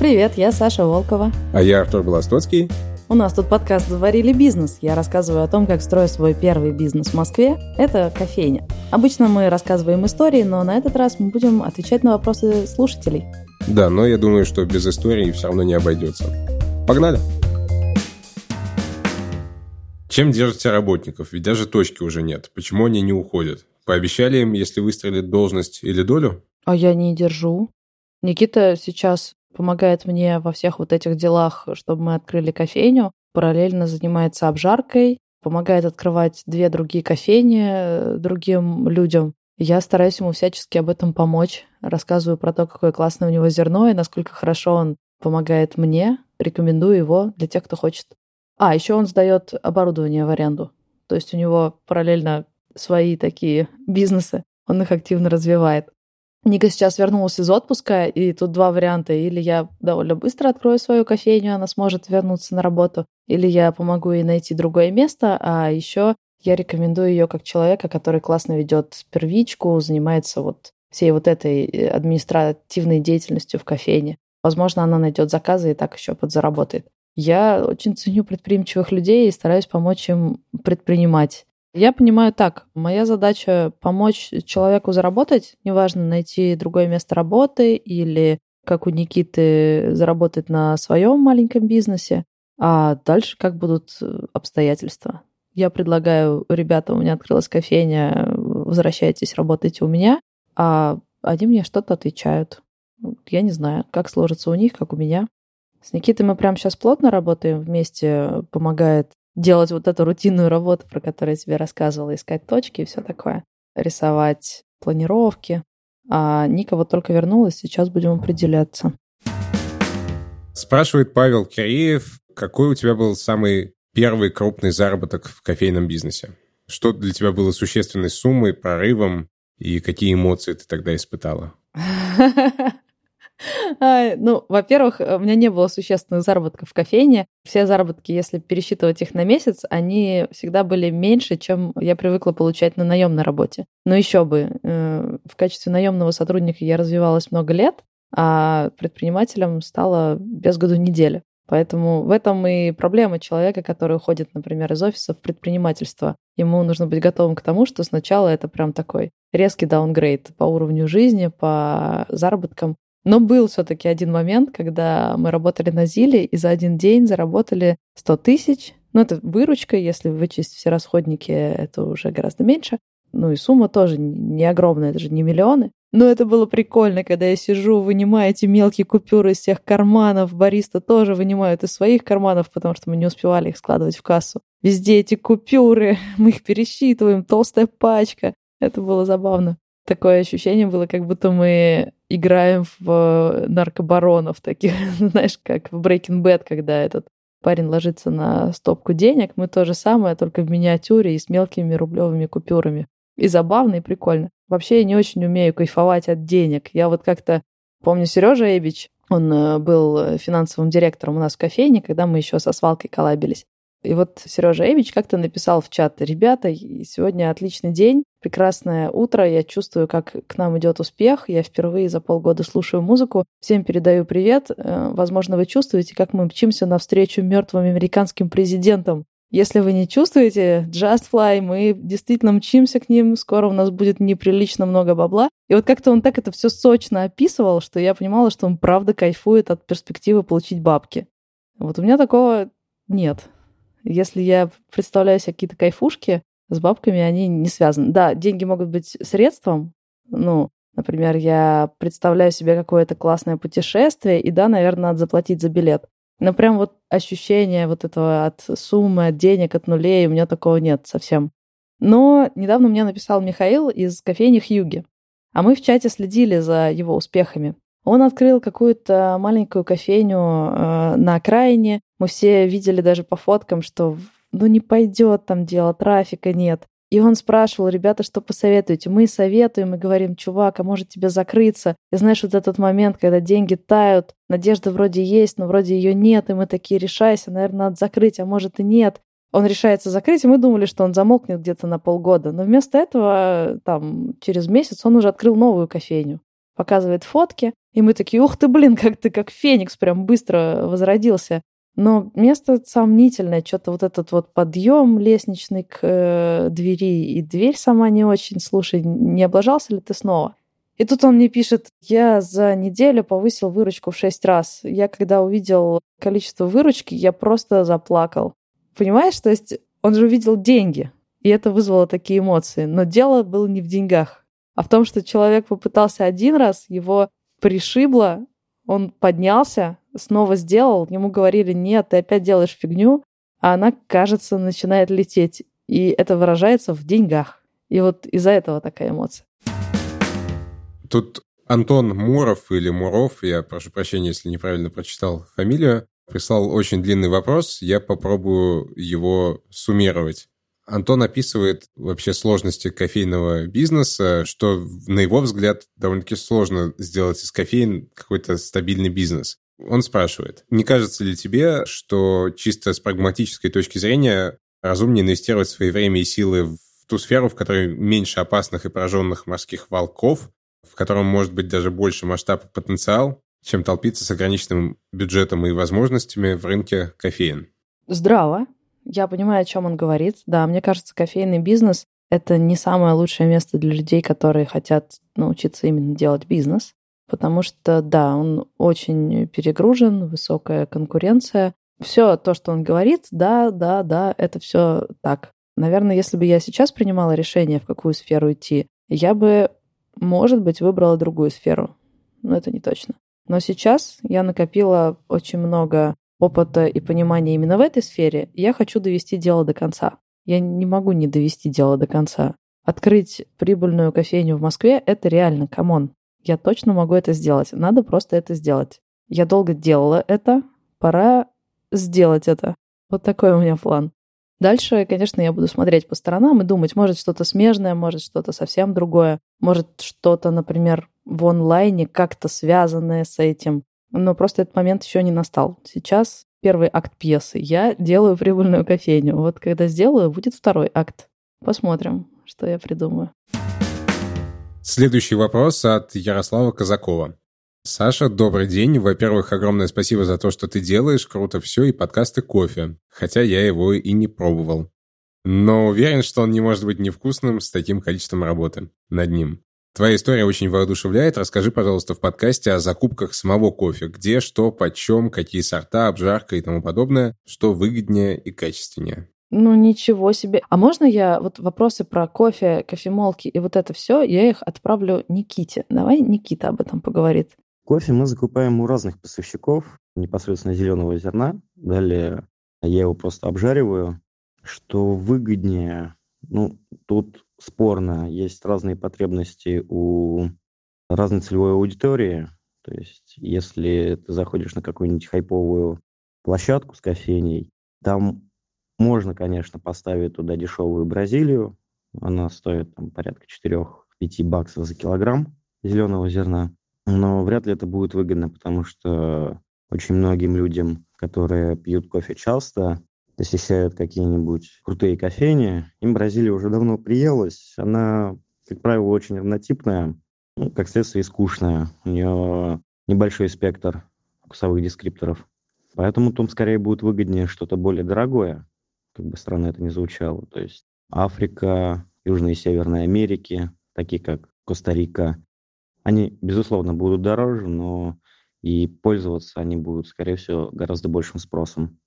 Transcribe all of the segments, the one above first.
Привет, я Саша Волкова. А я Артур Белостоцкий. У нас тут подкаст «Заварили бизнес». Я рассказываю о том, как строю свой первый бизнес в Москве. Это кофейня. Обычно мы рассказываем истории, но на этот раз мы будем отвечать на вопросы слушателей. Да, но я думаю, что без истории все равно не обойдется. Погнали! Чем держите работников? Ведь даже точки уже нет. Почему они не уходят? Пообещали им, если выстрелит должность или долю? А я не держу. Никита сейчас помогает мне во всех вот этих делах, чтобы мы открыли кофейню, параллельно занимается обжаркой, помогает открывать две другие кофейни э, другим людям. Я стараюсь ему всячески об этом помочь, рассказываю про то, какое классное у него зерно и насколько хорошо он помогает мне. Рекомендую его для тех, кто хочет. А, еще он сдает оборудование в аренду. То есть у него параллельно свои такие бизнесы, он их активно развивает. Ника сейчас вернулась из отпуска, и тут два варианта. Или я довольно быстро открою свою кофейню, она сможет вернуться на работу, или я помогу ей найти другое место, а еще я рекомендую ее как человека, который классно ведет первичку, занимается вот всей вот этой э, административной деятельностью в кофейне. Возможно, она найдет заказы и так еще подзаработает. Я очень ценю предприимчивых людей и стараюсь помочь им предпринимать. Я понимаю так. Моя задача помочь человеку заработать, неважно, найти другое место работы или, как у Никиты, заработать на своем маленьком бизнесе, а дальше как будут э, обстоятельства. Я предлагаю, ребята, у меня открылась кофейня, возвращайтесь, работайте у меня, а они мне что-то отвечают. Я не знаю, как сложится у них, как у меня. С Никитой мы прямо сейчас плотно работаем вместе, помогает делать вот эту рутинную работу, про которую я тебе рассказывала, искать точки и все такое, рисовать планировки. А Ника вот только вернулась, сейчас будем определяться. Спрашивает Павел Киреев, какой у тебя был самый первый крупный заработок в кофейном бизнесе? Что для тебя было существенной суммой, прорывом, и какие эмоции ты тогда испытала? Ну, во-первых, у меня не было существенных заработков в кофейне. Все заработки, если пересчитывать их на месяц, они всегда были меньше, чем я привыкла получать на наемной работе. Но еще бы, э, в качестве наемного сотрудника я развивалась много лет, а предпринимателем стала без году недели. Поэтому в этом и проблема человека, который уходит, например, из офиса в предпринимательство. Ему нужно быть готовым к тому, что сначала это прям такой резкий даунгрейд по уровню жизни, по заработкам. Но был все-таки один момент, когда мы работали на Зиле и за один день заработали 100 тысяч. Ну, это выручка, если вычесть все расходники, это уже гораздо меньше. Ну и сумма тоже не огромная, это же не миллионы. Но это было прикольно, когда я сижу, вынимаю эти мелкие купюры из всех карманов. Бариста тоже вынимают из своих карманов, потому что мы не успевали их складывать в кассу. Везде эти купюры, мы их пересчитываем, толстая пачка. Это было забавно. Такое ощущение было, как будто мы играем в наркобаронов таких, знаешь, как в Breaking Bad, когда этот парень ложится на стопку денег, мы то же самое, только в миниатюре и с мелкими рублевыми купюрами. И забавно, и прикольно. Вообще я не очень умею кайфовать от денег. Я вот как-то помню Сережа Эбич, он э, был финансовым директором у нас в кофейне, когда мы еще со свалкой коллабились. И вот Сережа Эвич как-то написал в чат, ребята, сегодня отличный день, прекрасное утро, я чувствую, как к нам идет успех, я впервые за полгода слушаю музыку, всем передаю привет, э, возможно, вы чувствуете, как мы мчимся навстречу мертвым американским президентам. Если вы не чувствуете Just Fly, мы действительно мчимся к ним, скоро у нас будет неприлично много бабла. И вот как-то он так это все сочно описывал, что я понимала, что он правда кайфует от перспективы получить бабки. Вот у меня такого нет. Если я представляю себе какие-то кайфушки, с бабками они не связаны. Да, деньги могут быть средством. Ну, например, я представляю себе какое-то классное путешествие, и да, наверное, надо заплатить за билет. Но прям вот ощущение вот этого от суммы, от денег, от нулей, у меня такого нет совсем. Но недавно мне написал Михаил из кофейни Хьюги. А мы в чате следили за его успехами. Он открыл какую-то маленькую кофейню э, на окраине. Мы все видели даже по фоткам, что ну не пойдет там дело, трафика нет. И он спрашивал, ребята, что посоветуете? Мы советуем и говорим, чувак, а может тебе закрыться? И знаешь, вот этот момент, когда деньги тают, надежда вроде есть, но вроде ее нет, и мы такие, решайся, наверное, надо закрыть, а может и нет. Он решается закрыть, и мы думали, что он замолкнет где-то на полгода. Но вместо этого, там, через месяц он уже открыл новую кофейню. Показывает фотки, И мы такие, ух ты, блин, как ты как феникс прям быстро возродился. Но место сомнительное, что-то вот этот вот подъем лестничный к э, двери и дверь сама не очень. Слушай, не облажался ли ты снова? И тут он мне пишет, я за неделю повысил выручку в шесть раз. Я когда увидел количество выручки, я просто заплакал. Понимаешь, то есть он же увидел деньги, и это вызвало такие эмоции. Но дело было не в деньгах, а в том, что человек попытался один раз, его пришибло, он поднялся, снова сделал, ему говорили, нет, ты опять делаешь фигню, а она, кажется, начинает лететь. И это выражается в деньгах. И вот из-за этого такая эмоция. Тут Антон Муров или Муров, я прошу прощения, если неправильно прочитал фамилию, прислал очень длинный вопрос, я попробую его суммировать. Антон описывает вообще сложности кофейного бизнеса, что, на его взгляд, довольно-таки сложно сделать из кофеин какой-то стабильный бизнес. Он спрашивает, не кажется ли тебе, что чисто с прагматической точки зрения разумнее инвестировать свои время и силы в ту сферу, в которой меньше опасных и пораженных морских волков, в котором может быть даже больше масштаб и потенциал, чем толпиться с ограниченным бюджетом и возможностями в рынке кофеин? Здраво. Я понимаю, о чем он говорит. Да, мне кажется, кофейный бизнес — это не самое лучшее место для людей, которые хотят научиться именно делать бизнес. Потому что, да, он очень перегружен, высокая конкуренция. Все то, что он говорит, да, да, да, это все так. Наверное, если бы я сейчас принимала решение, в какую сферу идти, я бы, может быть, выбрала другую сферу. Но это не точно. Но сейчас я накопила очень много опыта и понимания именно в этой сфере, я хочу довести дело до конца. Я не могу не довести дело до конца. Открыть прибыльную кофейню в Москве — это реально, come on. Я точно могу это сделать. Надо просто это сделать. Я долго делала это, пора сделать это. Вот такой у меня план. Дальше, конечно, я буду смотреть по сторонам и думать, может что-то смежное, может что-то совсем другое, может что-то, например, в онлайне как-то связанное с этим. Но просто этот момент еще не настал. Сейчас первый акт пьесы. Я делаю прибыльную кофейню. Вот когда сделаю, будет второй акт. Посмотрим, что я придумаю. Следующий вопрос от Ярослава Казакова. Саша, добрый день. Во-первых, огромное спасибо за то, что ты делаешь. Круто все и подкасты кофе. Хотя я его и не пробовал. Но уверен, что он не может быть невкусным с таким количеством работы над ним. Твоя история очень воодушевляет. Расскажи, пожалуйста, в подкасте о закупках самого кофе. Где, что, почем, какие сорта, обжарка и тому подобное, что выгоднее и качественнее. Ну, ничего себе. А можно я вот вопросы про кофе, кофемолки и вот это все, я их отправлю Никите. Давай Никита об этом поговорит. Кофе мы закупаем у разных поставщиков, непосредственно зеленого зерна. Далее я его просто обжариваю. Что выгоднее? Ну, тут спорно. Есть разные потребности у разной целевой аудитории. То есть, если ты заходишь на какую-нибудь хайповую площадку с кофейней, там можно, конечно, поставить туда дешевую Бразилию. Она стоит там, порядка 4-5 баксов за килограмм зеленого зерна. Но вряд ли это будет выгодно, потому что очень многим людям, которые пьют кофе часто, посещают какие-нибудь крутые кофейни, им Бразилия уже давно приелась. Она, как правило, очень равнотипная, ну, как следствие, скучная. У нее небольшой спектр вкусовых дескрипторов. Поэтому там скорее будет выгоднее что-то более дорогое, как бы странно это ни звучало. То есть Африка, Южная и Северная Америки, такие как Коста-Рика, они, безусловно, будут дороже, но и пользоваться они будут, скорее всего, гораздо большим спросом.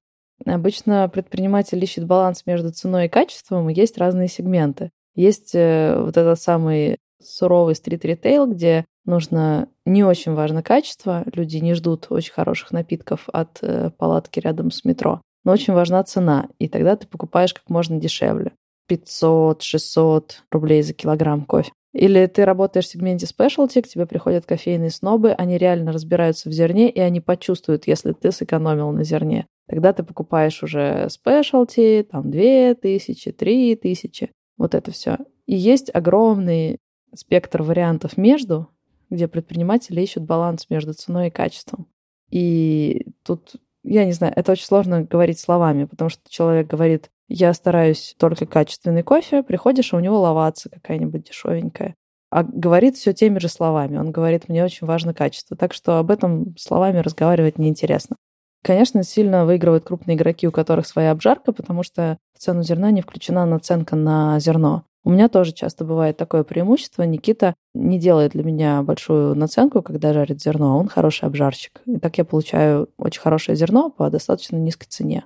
Обычно предприниматель ищет баланс между ценой и качеством, и есть разные сегменты. Есть э, вот этот самый суровый стрит-ритейл, где нужно не очень важно качество, люди не ждут очень хороших напитков от э, палатки рядом с метро, но очень важна цена, и тогда ты покупаешь как можно дешевле. 500-600 рублей за килограмм кофе. Или ты работаешь в сегменте спешлти, к тебе приходят кофейные снобы, они реально разбираются в зерне, и они почувствуют, если ты сэкономил на зерне. Тогда ты покупаешь уже спешлти, там, две тысячи, три тысячи, вот это все. И есть огромный спектр вариантов между, где предприниматели ищут баланс между ценой и качеством. И тут, я не знаю, это очень сложно говорить словами, потому что человек говорит, я стараюсь только качественный кофе, приходишь, а у него ловаться какая-нибудь дешевенькая. а говорит все теми же словами. Он говорит, мне очень важно качество. Так что об этом словами разговаривать неинтересно. Конечно, сильно выигрывают крупные игроки, у которых своя обжарка, потому что в цену зерна не включена наценка на зерно. У меня тоже часто бывает такое преимущество. Никита не делает для меня большую наценку, когда жарит зерно, а он хороший обжарщик. И так я получаю очень хорошее зерно по достаточно низкой цене.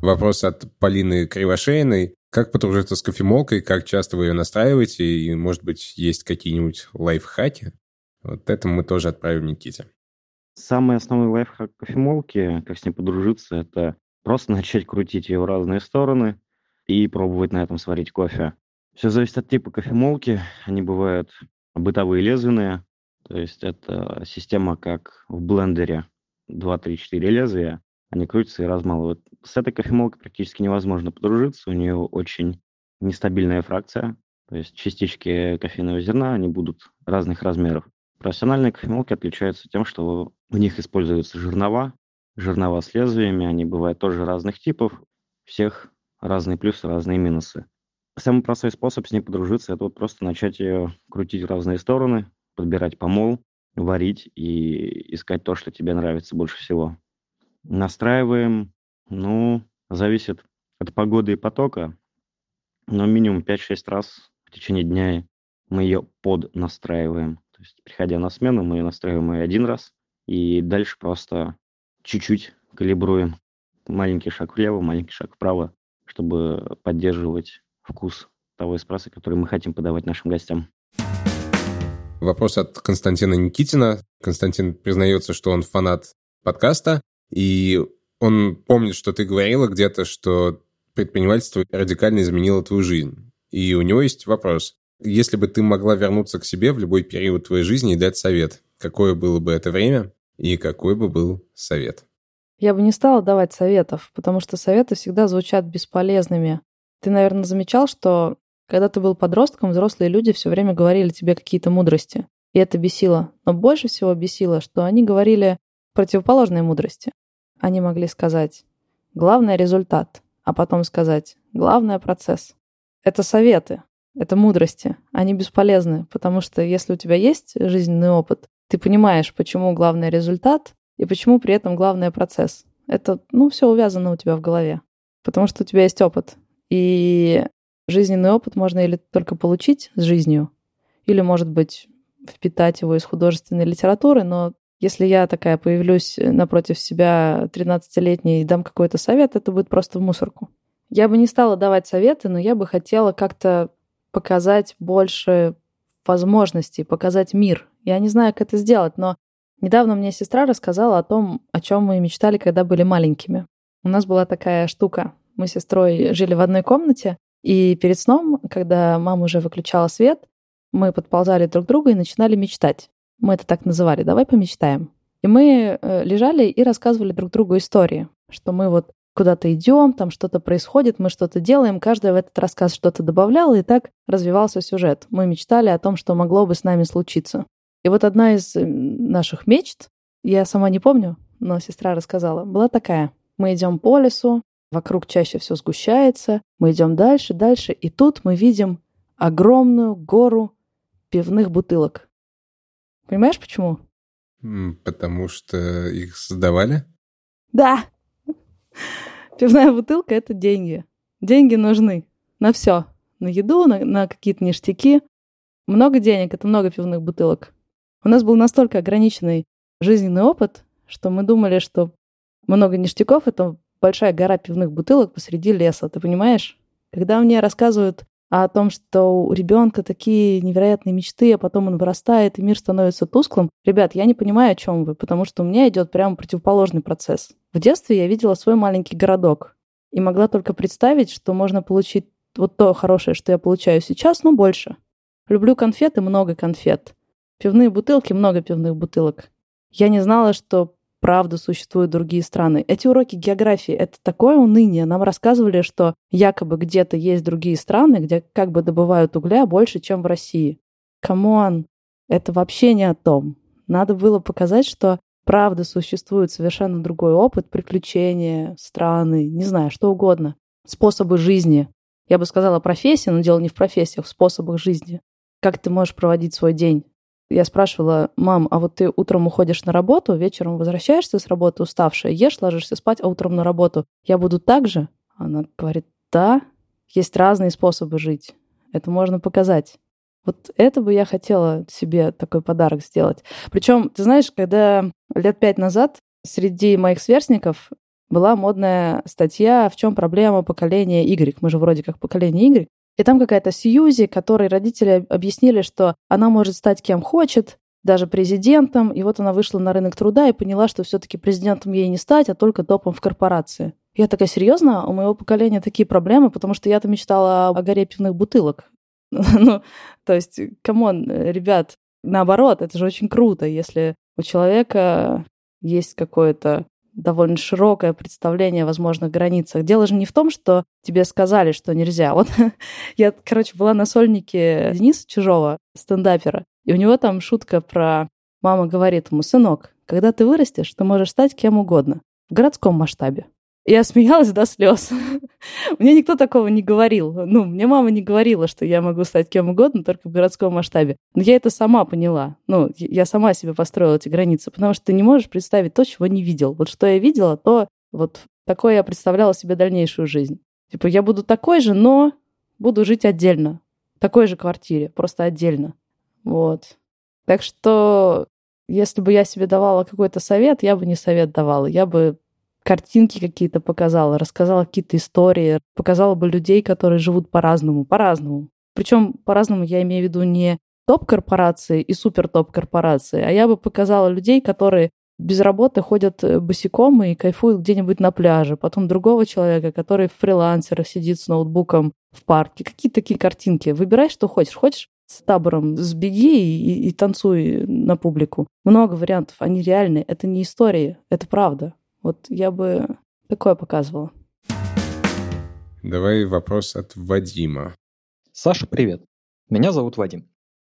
Вопрос от Полины Кривошеиной. Как подружиться с кофемолкой, как часто вы ее настраиваете, и, может быть, есть какие-нибудь лайфхаки? Вот это мы тоже отправим Никите. Самый основной лайфхак кофемолки, как с ней подружиться, это просто начать крутить ее в разные стороны и пробовать на этом сварить кофе. Все зависит от типа кофемолки. Они бывают бытовые лезвенные, то есть это система как в блендере 2, 3, 4 лезвия, они крутятся и размалывают. С этой кофемолкой практически невозможно подружиться, у нее очень нестабильная фракция, то есть частички кофейного зерна, они будут разных размеров. Профессиональные кофемолки отличаются тем, что в них используются жернова, жернова с лезвиями, они бывают тоже разных типов, всех разные плюсы, разные минусы. Самый простой способ с ней подружиться – это вот просто начать ее крутить в разные стороны, подбирать помол, варить и искать то, что тебе нравится больше всего. Настраиваем, ну, зависит от погоды и потока, но минимум 5-6 раз в течение дня мы ее поднастраиваем. То есть, приходя на смену, мы настраиваем ее один раз, и дальше просто чуть-чуть калибруем. Маленький шаг влево, маленький шаг вправо, чтобы поддерживать вкус того эспрессо, который мы хотим подавать нашим гостям. Вопрос от Константина Никитина. Константин признается, что он фанат подкаста, и он помнит, что ты говорила где-то, что предпринимательство радикально изменило твою жизнь. И у него есть вопрос. Если бы ты могла вернуться к себе в любой период твоей жизни и дать совет, какое было бы это время и какой бы был совет? Я бы не стала давать советов, потому что советы всегда звучат бесполезными. Ты, наверное, замечал, что когда ты был подростком, взрослые люди все время говорили тебе какие-то мудрости. И это бесило. Но больше всего бесило, что они говорили противоположные мудрости. Они могли сказать «главное – результат», а потом сказать «главное – процесс». Это советы, это мудрости. Они бесполезны, потому что если у тебя есть жизненный опыт, ты понимаешь, почему главный результат и почему при этом главный процесс. Это, ну, все увязано у тебя в голове. Потому что у тебя есть опыт. И жизненный опыт можно или только получить с жизнью, или, может быть, впитать его из художественной литературы, но если я такая появлюсь напротив себя 13-летней и дам какой-то совет, это будет просто в мусорку. Я бы не стала давать советы, но я бы хотела как-то показать больше возможностей, показать мир. Я не знаю, как это сделать, но недавно мне сестра рассказала о том, о чем мы мечтали, когда были маленькими. У нас была такая штука. Мы с сестрой жили в одной комнате, и перед сном, когда мама уже выключала свет, мы подползали друг к другу и начинали мечтать. Мы это так называли. Давай помечтаем. И мы э, лежали и рассказывали друг другу истории, что мы вот куда-то идем, там что-то происходит, мы что-то делаем, каждый в этот рассказ что-то добавлял, и так развивался сюжет. Мы мечтали о том, что могло бы с нами случиться. И вот одна из э, наших мечт, я сама не помню, но сестра рассказала, была такая. Мы идем по лесу, вокруг чаще все сгущается, мы идем дальше, дальше, и тут мы видим огромную гору пивных бутылок. Понимаешь, почему? Потому что их создавали? Да, Пивная бутылка — это деньги. Деньги нужны на все. На еду, на, на какие-то ништяки. Много денег — это много пивных бутылок. У нас был настолько ограниченный жизненный опыт, что мы думали, что много ништяков — это большая гора пивных бутылок посреди леса. Ты понимаешь? Когда мне рассказывают о том, что у ребенка такие невероятные мечты, а потом он вырастает, и мир становится тусклым. Ребят, я не понимаю, о чем вы, потому что у меня идет прямо противоположный процесс. В детстве я видела свой маленький городок и могла только представить, что можно получить вот то хорошее, что я получаю сейчас, но больше. Люблю конфеты, много конфет. Пивные бутылки, много пивных бутылок. Я не знала, что правда существуют другие страны. Эти уроки географии — это такое уныние. Нам рассказывали, что якобы где-то есть другие страны, где как бы добывают угля больше, чем в России. Come on, это вообще не о том. Надо было показать, что правда существует совершенно другой опыт, приключения, страны, не знаю, что угодно. Способы жизни. Я бы сказала профессии, но дело не в профессиях, в способах жизни. как ты можешь проводить свой день? Я спрашивала, мам, а вот ты утром уходишь на работу, вечером возвращаешься с работы уставшая, ешь, ложишься спать, а утром на работу. Я буду так же? Она говорит, да, есть разные способы жить. Это можно показать. Вот это бы я хотела себе такой подарок сделать. Причем, ты знаешь, когда лет пять назад среди моих сверстников была модная статья «В чем проблема поколения Y?» Мы же вроде как поколение Y. И там какая-то Сьюзи, которой родители объяснили, что она может стать кем хочет, даже президентом. И вот она вышла на рынок труда и поняла, что все-таки президентом ей не стать, а только топом в корпорации. Я такая, серьезно? У моего поколения такие проблемы, потому что я-то мечтала о горе пивных бутылок. ну, то есть, come on, ребят, наоборот, это же очень круто, если у человека есть какое-то довольно широкое представление о возможных границах. Дело же не в том, что тебе сказали, что нельзя. Вот я, короче, была на сольнике Дениса Чужого, стендапера, и у него там шутка про... Мама говорит ему, сынок, когда ты вырастешь, ты можешь стать кем угодно в городском масштабе. Я смеялась до слез. мне никто такого не говорил. Ну, мне мама не говорила, что я могу стать кем угодно, только в городском масштабе. Но я это сама поняла. Ну, я сама себе построила эти границы, потому что ты не можешь представить то, чего не видел. Вот что я видела, то вот такое я представляла себе дальнейшую жизнь. Типа, я буду такой же, но буду жить отдельно. В такой же квартире, просто отдельно. Вот. Так что, если бы я себе давала какой-то совет, я бы не совет давала. Я бы картинки какие-то показала, рассказала какие-то истории, показала бы людей, которые живут по-разному, по-разному. Причем по-разному я имею в виду не топ-корпорации и супер-топ-корпорации, а я бы показала людей, которые без работы ходят э, босиком и кайфуют где-нибудь на пляже. Потом другого человека, который в фрилансерах сидит с ноутбуком в парке. Какие такие картинки? Выбирай, что хочешь. Хочешь с табором сбеги и, и, и танцуй на публику. Много вариантов. Они реальные. Это не истории, это правда. Вот я бы такое показывала. Давай вопрос от Вадима. Саша, привет. Меня зовут Вадим.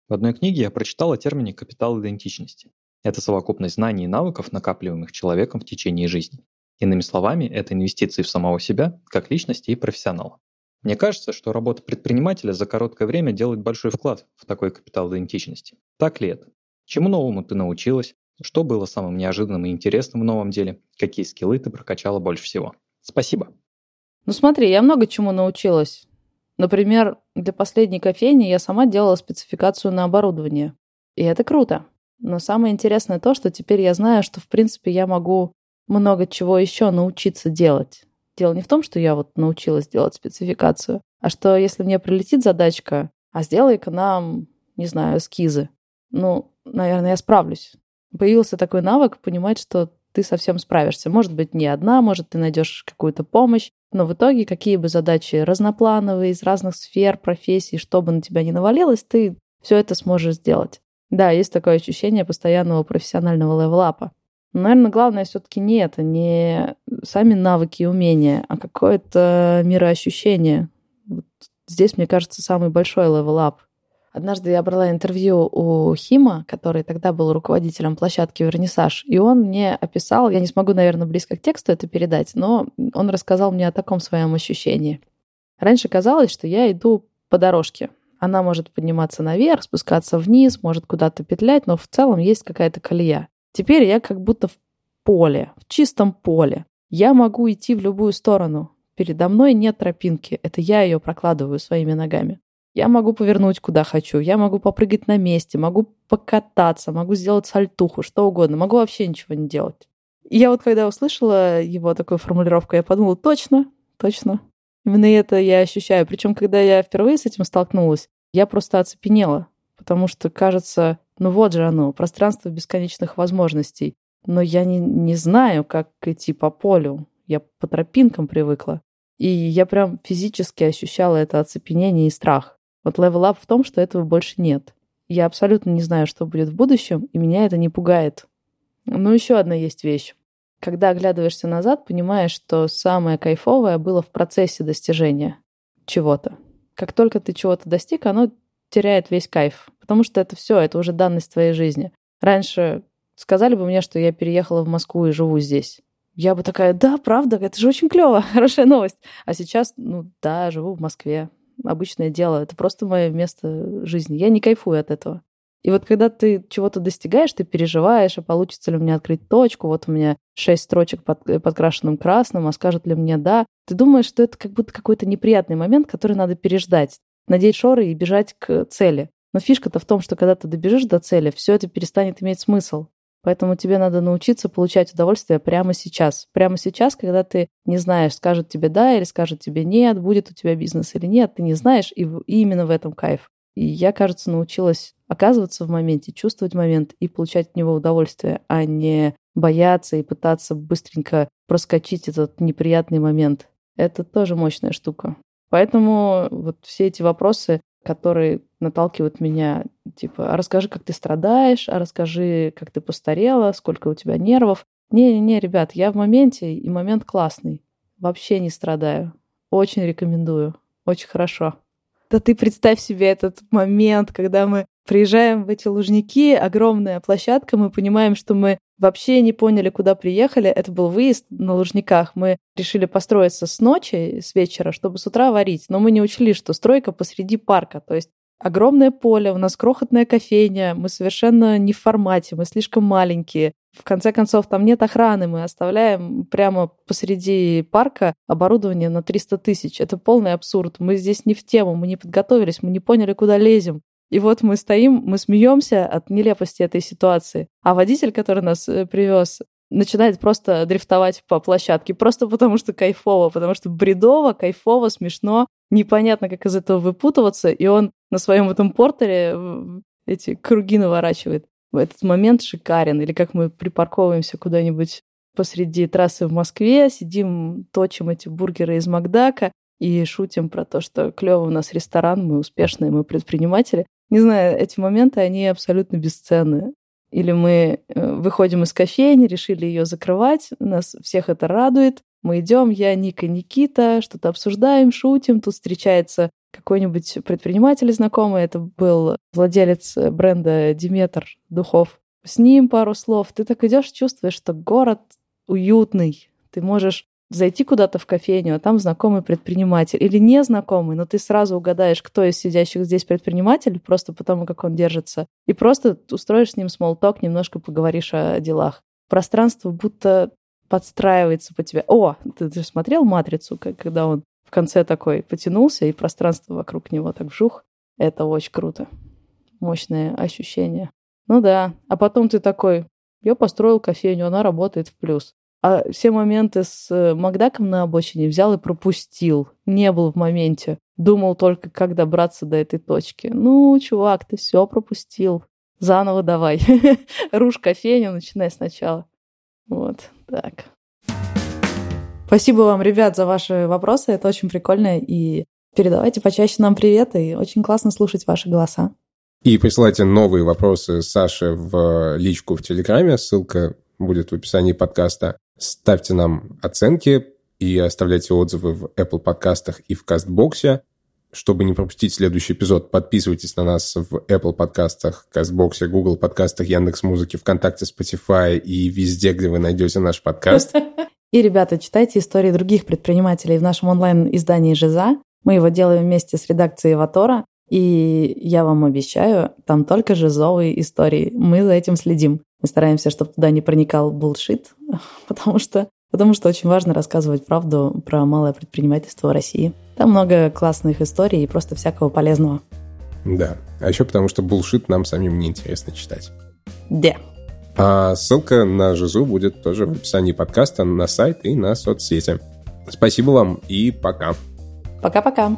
В одной книге я прочитал о термине «капитал идентичности». Это совокупность знаний и навыков, накапливаемых человеком в течение жизни. Иными словами, это инвестиции в самого себя, как личности и профессионала. Мне кажется, что работа предпринимателя за короткое время делает большой вклад в такой капитал идентичности. Так ли это? Чему новому ты научилась? Что было самым неожиданным и интересным в новом деле? Какие скиллы ты прокачала больше всего? Спасибо. Ну смотри, я много чему научилась. Например, для последней кофейни я сама делала спецификацию на оборудование. И это круто. Но самое интересное то, что теперь я знаю, что в принципе я могу много чего еще научиться делать. Дело не в том, что я вот научилась делать спецификацию, а что если мне прилетит задачка, а сделай-ка нам, не знаю, эскизы, ну, наверное, я справлюсь появился такой навык понимать, что ты совсем справишься. Может быть, не одна, может, ты найдешь какую-то помощь, но в итоге, какие бы задачи разноплановые, из разных сфер, профессий, что бы на тебя ни навалилось, ты все это сможешь сделать. Да, есть такое ощущение постоянного профессионального левелапа. Но, наверное, главное все-таки не это, не сами навыки и умения, а какое-то мироощущение. Вот здесь, мне кажется, самый большой level up. Однажды я брала интервью у Хима, который тогда был руководителем площадки «Вернисаж», и он мне описал, я не смогу, наверное, близко к тексту это передать, но он рассказал мне о таком своем ощущении. Раньше казалось, что я иду по дорожке. Она может подниматься наверх, спускаться вниз, может куда-то петлять, но в целом есть какая-то колея. Теперь я как будто в поле, в чистом поле. Я могу идти в любую сторону. Передо мной нет тропинки, это я ее прокладываю своими ногами. Я могу повернуть куда хочу, я могу попрыгать на месте, могу покататься, могу сделать сальтуху, что угодно, могу вообще ничего не делать. И я вот когда услышала его такую формулировку, я подумала, точно, точно. Именно это я ощущаю. Причем, когда я впервые с этим столкнулась, я просто оцепенела, потому что кажется, ну вот же оно, пространство бесконечных возможностей. Но я не, не знаю, как идти по полю. Я по тропинкам привыкла. И я прям физически ощущала это оцепенение и страх. Вот up в том, что этого больше нет. Я абсолютно не знаю, что будет в будущем, и меня это не пугает. Но еще одна есть вещь. Когда оглядываешься назад, понимаешь, что самое кайфовое было в процессе достижения чего-то. Как только ты чего-то достиг, оно теряет весь кайф. Потому что это все, это уже данность твоей жизни. Раньше сказали бы мне, что я переехала в Москву и живу здесь. Я бы такая, да, правда, это же очень клево, хорошая новость. А сейчас, ну да, живу в Москве, обычное дело, это просто мое место жизни. Я не кайфую от этого. И вот когда ты чего-то достигаешь, ты переживаешь, а получится ли мне открыть точку, вот у меня шесть строчек под, э, подкрашенным красным, а скажет ли мне «да». Ты думаешь, что это как будто какой-то неприятный момент, который надо переждать, надеть шоры и бежать к цели. Но фишка-то в том, что когда ты добежишь до цели, все это перестанет иметь смысл. Поэтому тебе надо научиться получать удовольствие прямо сейчас. Прямо сейчас, когда ты не знаешь, скажет тебе да или скажет тебе нет, будет у тебя бизнес или нет, ты не знаешь, и, и именно в этом кайф. И я, кажется, научилась оказываться в моменте, чувствовать момент и получать от него удовольствие, а не бояться и пытаться быстренько проскочить этот неприятный момент. Это тоже мощная штука. Поэтому вот все эти вопросы, которые наталкивают меня, типа, а расскажи, как ты страдаешь, а расскажи, как ты постарела, сколько у тебя нервов. Не-не-не, ребят, я в моменте, и момент классный. Вообще не страдаю. Очень рекомендую. Очень хорошо. Да ты представь себе этот момент, когда мы приезжаем в эти лужники, огромная площадка, мы понимаем, что мы вообще не поняли, куда приехали. Это был выезд на лужниках. Мы решили построиться с ночи, с вечера, чтобы с утра варить. Но мы не учли, что стройка посреди парка. То есть огромное поле, у нас крохотная кофейня, мы совершенно не в формате, мы слишком маленькие. В конце концов, там нет охраны, мы оставляем прямо посреди парка оборудование на 300 тысяч. Это полный абсурд. Мы здесь не в тему, мы не подготовились, мы не поняли, куда лезем. И вот мы стоим, мы смеемся от нелепости этой ситуации. А водитель, который нас э, привез, начинает просто дрифтовать по площадке, просто потому что кайфово, потому что бредово, кайфово, смешно, непонятно, как из этого выпутываться, и он на своем этом портере эти круги наворачивает. В этот момент шикарен. Или как мы припарковываемся куда-нибудь посреди трассы в Москве, сидим, точим эти бургеры из Макдака и шутим про то, что клево у нас ресторан, мы успешные, мы предприниматели. Не знаю, эти моменты, они абсолютно бесценны. Или мы э, выходим из кофейни, решили ее закрывать, нас всех это радует. Мы идем, я, Ника, Никита, что-то обсуждаем, шутим. Тут встречается какой-нибудь предприниматель знакомый. Это был владелец бренда Диметр духов. С ним пару слов. Ты так идешь, чувствуешь, что город уютный. Ты можешь зайти куда-то в кофейню, а там знакомый предприниматель или незнакомый, но ты сразу угадаешь, кто из сидящих здесь предприниматель, просто потому, как он держится, и просто устроишь с ним смолток, немножко поговоришь о делах. Пространство будто подстраивается по тебе. О, ты, ты смотрел «Матрицу», когда он в конце такой потянулся, и пространство вокруг него так вжух? Это очень круто. Мощное ощущение. Ну да. А потом ты такой, я построил кофейню, она работает в плюс. А все моменты с Макдаком на обочине взял и пропустил. Не был в моменте. Думал только, как добраться до этой точки. Ну, чувак, ты все пропустил. Заново давай. Рушь кофейню, начинай сначала. Вот, так. Спасибо вам, ребят, за ваши вопросы. Это очень прикольно. И передавайте почаще нам привет. И очень классно слушать ваши голоса. И присылайте новые вопросы Саше в личку в Телеграме. Ссылка будет в описании подкаста. Ставьте нам оценки и оставляйте отзывы в Apple подкастах и в Кастбоксе. Чтобы не пропустить следующий эпизод, подписывайтесь на нас в Apple подкастах, Кастбоксе, Google подкастах, Яндекс Музыке, ВКонтакте, Spotify и везде, где вы найдете наш подкаст. И, ребята, читайте истории других предпринимателей в нашем онлайн-издании «Жиза». Мы его делаем вместе с редакцией «Ватора». И я вам обещаю, там только жизовые истории. Мы за этим следим. Мы стараемся, чтобы туда не проникал булшит, потому что, потому что очень важно рассказывать правду про малое предпринимательство в России. Там много классных историй и просто всякого полезного. Да. А еще потому, что булшит нам самим неинтересно читать. Да. А ссылка на Жизу будет тоже в описании подкаста на сайт и на соцсети. Спасибо вам и пока. Пока-пока.